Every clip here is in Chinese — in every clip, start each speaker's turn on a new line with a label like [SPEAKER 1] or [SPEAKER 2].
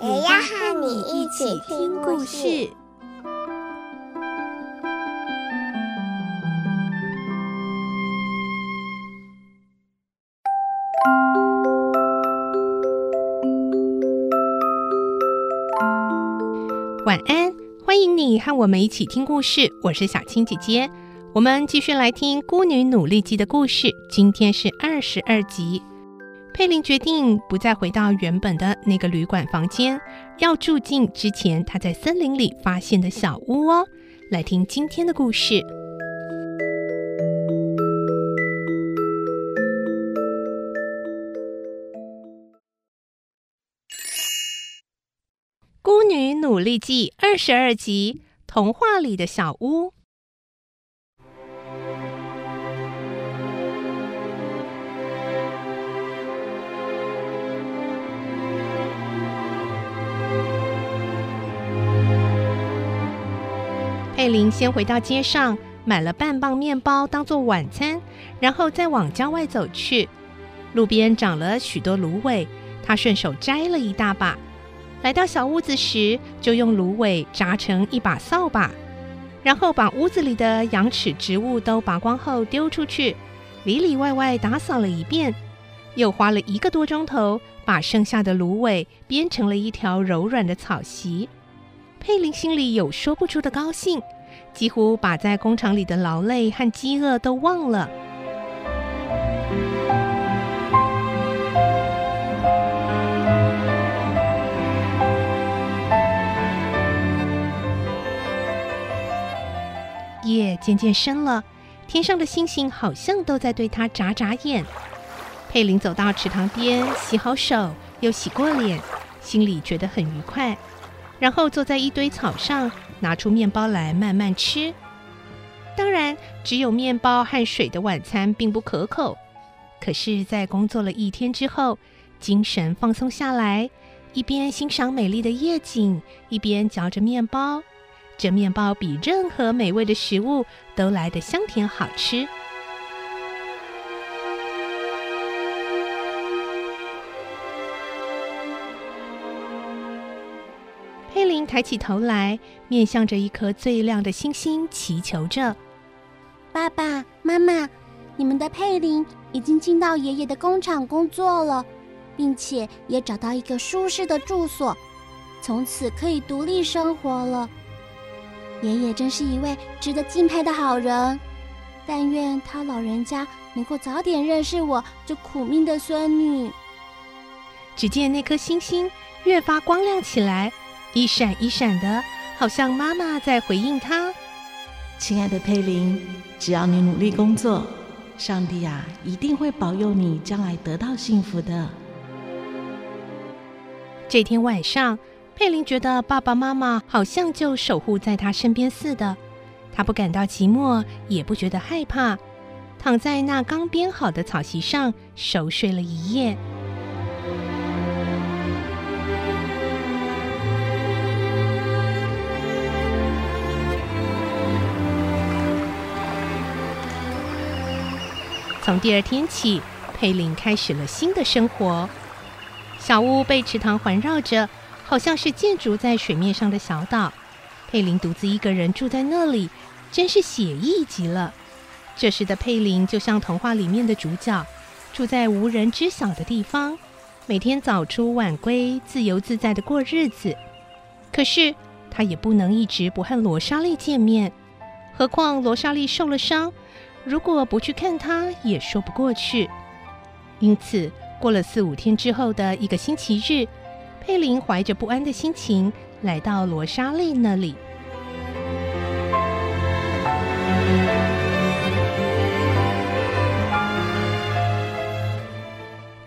[SPEAKER 1] 也要和你一起听故事。
[SPEAKER 2] 晚安，欢迎你和我们一起听故事。我是小青姐姐，我们继续来听《孤女努力记》的故事。今天是二十二集。佩林决定不再回到原本的那个旅馆房间，要住进之前她在森林里发现的小屋哦。来听今天的故事。《孤女努力记》二十二集：童话里的小屋。佩林先回到街上，买了半磅面包当做晚餐，然后再往郊外走去。路边长了许多芦苇，他顺手摘了一大把。来到小屋子时，就用芦苇扎成一把扫把，然后把屋子里的羊齿植物都拔光后丢出去，里里外外打扫了一遍，又花了一个多钟头，把剩下的芦苇编成了一条柔软的草席。佩林心里有说不出的高兴，几乎把在工厂里的劳累和饥饿都忘了。夜渐渐深了，天上的星星好像都在对他眨眨眼。佩林走到池塘边，洗好手，又洗过脸，心里觉得很愉快。然后坐在一堆草上，拿出面包来慢慢吃。当然，只有面包和水的晚餐并不可口。可是，在工作了一天之后，精神放松下来，一边欣赏美丽的夜景，一边嚼着面包。这面包比任何美味的食物都来得香甜好吃。抬起头来，面向着一颗最亮的星星，祈求着：“
[SPEAKER 3] 爸爸妈妈，你们的佩林已经进到爷爷的工厂工作了，并且也找到一个舒适的住所，从此可以独立生活了。”爷爷真是一位值得敬佩的好人，但愿他老人家能够早点认识我这苦命的孙女。
[SPEAKER 2] 只见那颗星星越发光亮起来，一闪一闪的，好像妈妈在回应他：“
[SPEAKER 4] 亲爱的佩林，只要你努力工作，上帝啊，一定会保佑你将来得到幸福的。”
[SPEAKER 2] 这天晚上。佩林觉得爸爸妈妈好像就守护在他身边似的，他不感到寂寞，也不觉得害怕，躺在那刚编好的草席上熟睡了一夜。从第二天起，佩林开始了新的生活。小屋被池塘环绕着。好像是建筑在水面上的小岛，佩林独自一个人住在那里，真是写意极了。这时的佩林就像童话里面的主角，住在无人知晓的地方，每天早出晚归，自由自在的过日子。可是他也不能一直不和罗莎莉见面，何况罗莎莉受了伤，如果不去看他也说不过去。因此，过了四五天之后的一个星期日。佩林怀着不安的心情来到罗莎莉那里。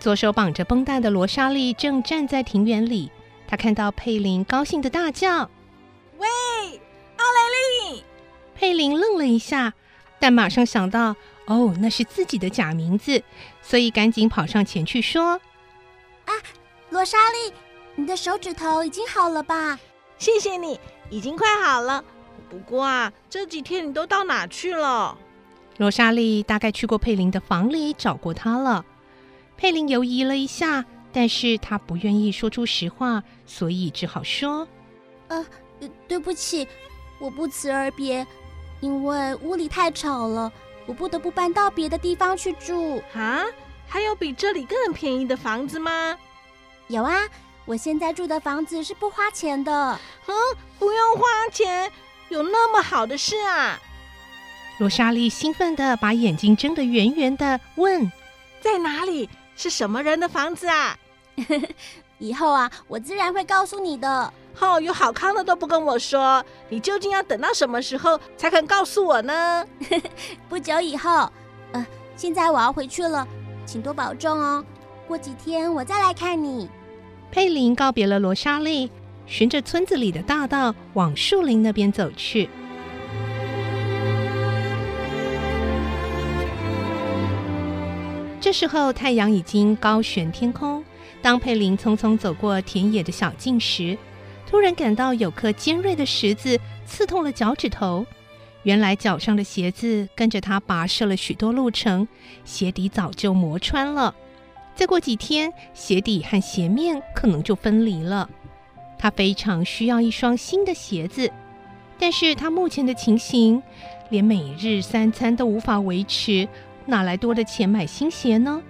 [SPEAKER 2] 左手绑着绷带的罗莎莉正站在庭园里，她看到佩林，高兴的大叫：“
[SPEAKER 5] 喂，奥雷利！”
[SPEAKER 2] 佩林愣了一下，但马上想到，哦，那是自己的假名字，所以赶紧跑上前去说：“
[SPEAKER 3] 啊，罗莎莉，你的手指头已经好了吧？
[SPEAKER 5] 谢谢你，已经快好了。不过啊，这几天你都到哪去了？”
[SPEAKER 2] 罗莎莉大概去过佩林的房里找过他了。佩林犹豫了一下，但是他不愿意说出实话，所以只好说：“
[SPEAKER 3] 呃，对不起，我不辞而别。”因为屋里太吵了，我不得不搬到别的地方去住。
[SPEAKER 5] 啊，还有比这里更便宜的房子吗？
[SPEAKER 3] 有啊，我现在住的房子是不花钱的。
[SPEAKER 5] 嗯，不用花钱，有那么好的事啊？
[SPEAKER 2] 罗莎莉兴奋地把眼睛睁得圆圆的，问：“
[SPEAKER 5] 在哪里？是什么人的房子啊？”
[SPEAKER 3] 以后啊，我自然会告诉你的。
[SPEAKER 5] 哦，有好康的都不跟我说，你究竟要等到什么时候才肯告诉我呢？
[SPEAKER 3] 不久以后，呃，现在我要回去了，请多保重哦。过几天我再来看你。
[SPEAKER 2] 佩林告别了罗莎莉，循着村子里的大道往树林那边走去。这时候太阳已经高悬天空。当佩林匆匆走过田野的小径时，突然感到有颗尖锐的石子刺痛了脚趾头。原来脚上的鞋子跟着他跋涉了许多路程，鞋底早就磨穿了。再过几天，鞋底和鞋面可能就分离了。他非常需要一双新的鞋子，但是他目前的情形，连每日三餐都无法维持，哪来多的钱买新鞋呢？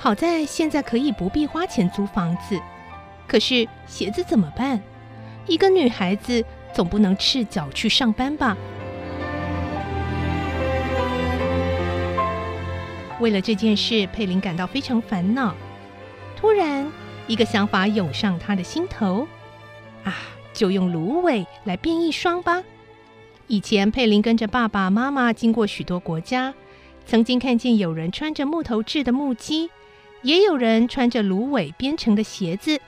[SPEAKER 2] 好在现在可以不必花钱租房子，可是鞋子怎么办？一个女孩子总不能赤脚去上班吧？为了这件事，佩林感到非常烦恼。突然，一个想法涌上她的心头：啊，就用芦苇来编一双吧。以前，佩林跟着爸爸妈妈经过许多国家，曾经看见有人穿着木头制的木屐。也有人穿着芦苇编成的鞋子。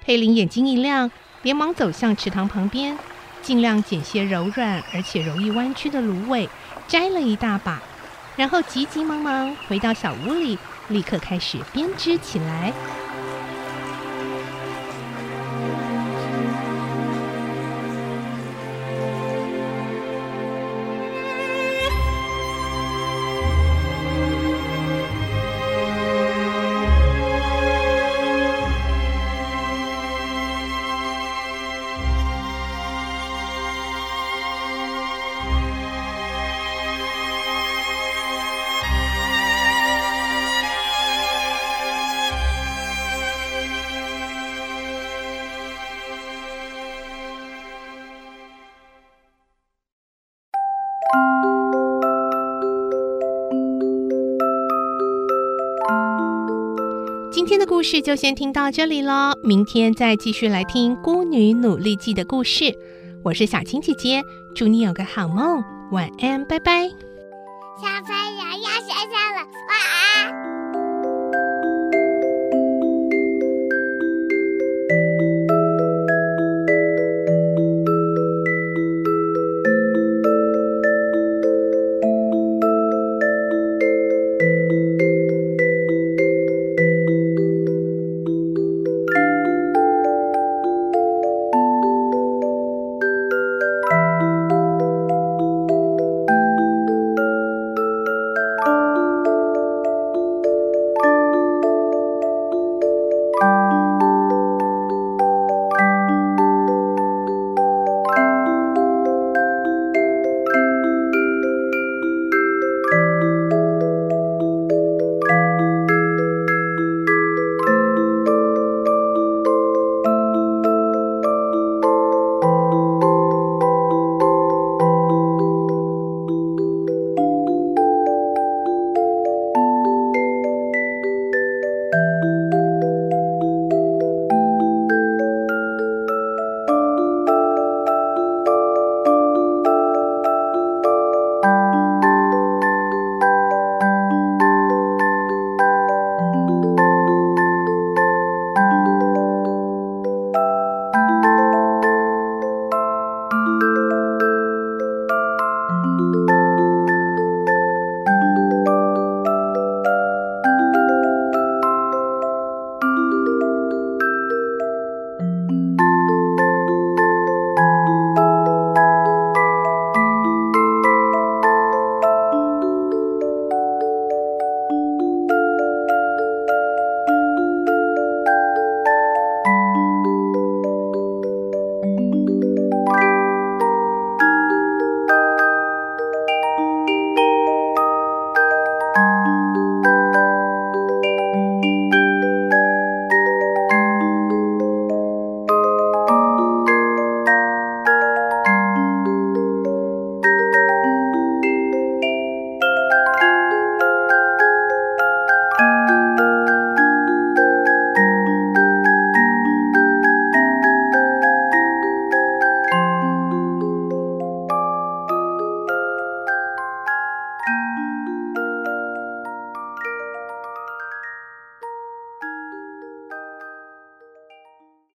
[SPEAKER 2] 佩林眼睛一亮，连忙走向池塘旁边，尽量捡些柔软而且容易弯曲的芦苇，摘了一大把，然后急急忙忙回到小屋里，立刻开始编织起来。今天的故事就先听到这里喽，明天再继续来听《孤女努力记》的故事。我是小青姐姐，祝你有个好梦，晚安，拜拜。
[SPEAKER 1] 小朋友要睡觉。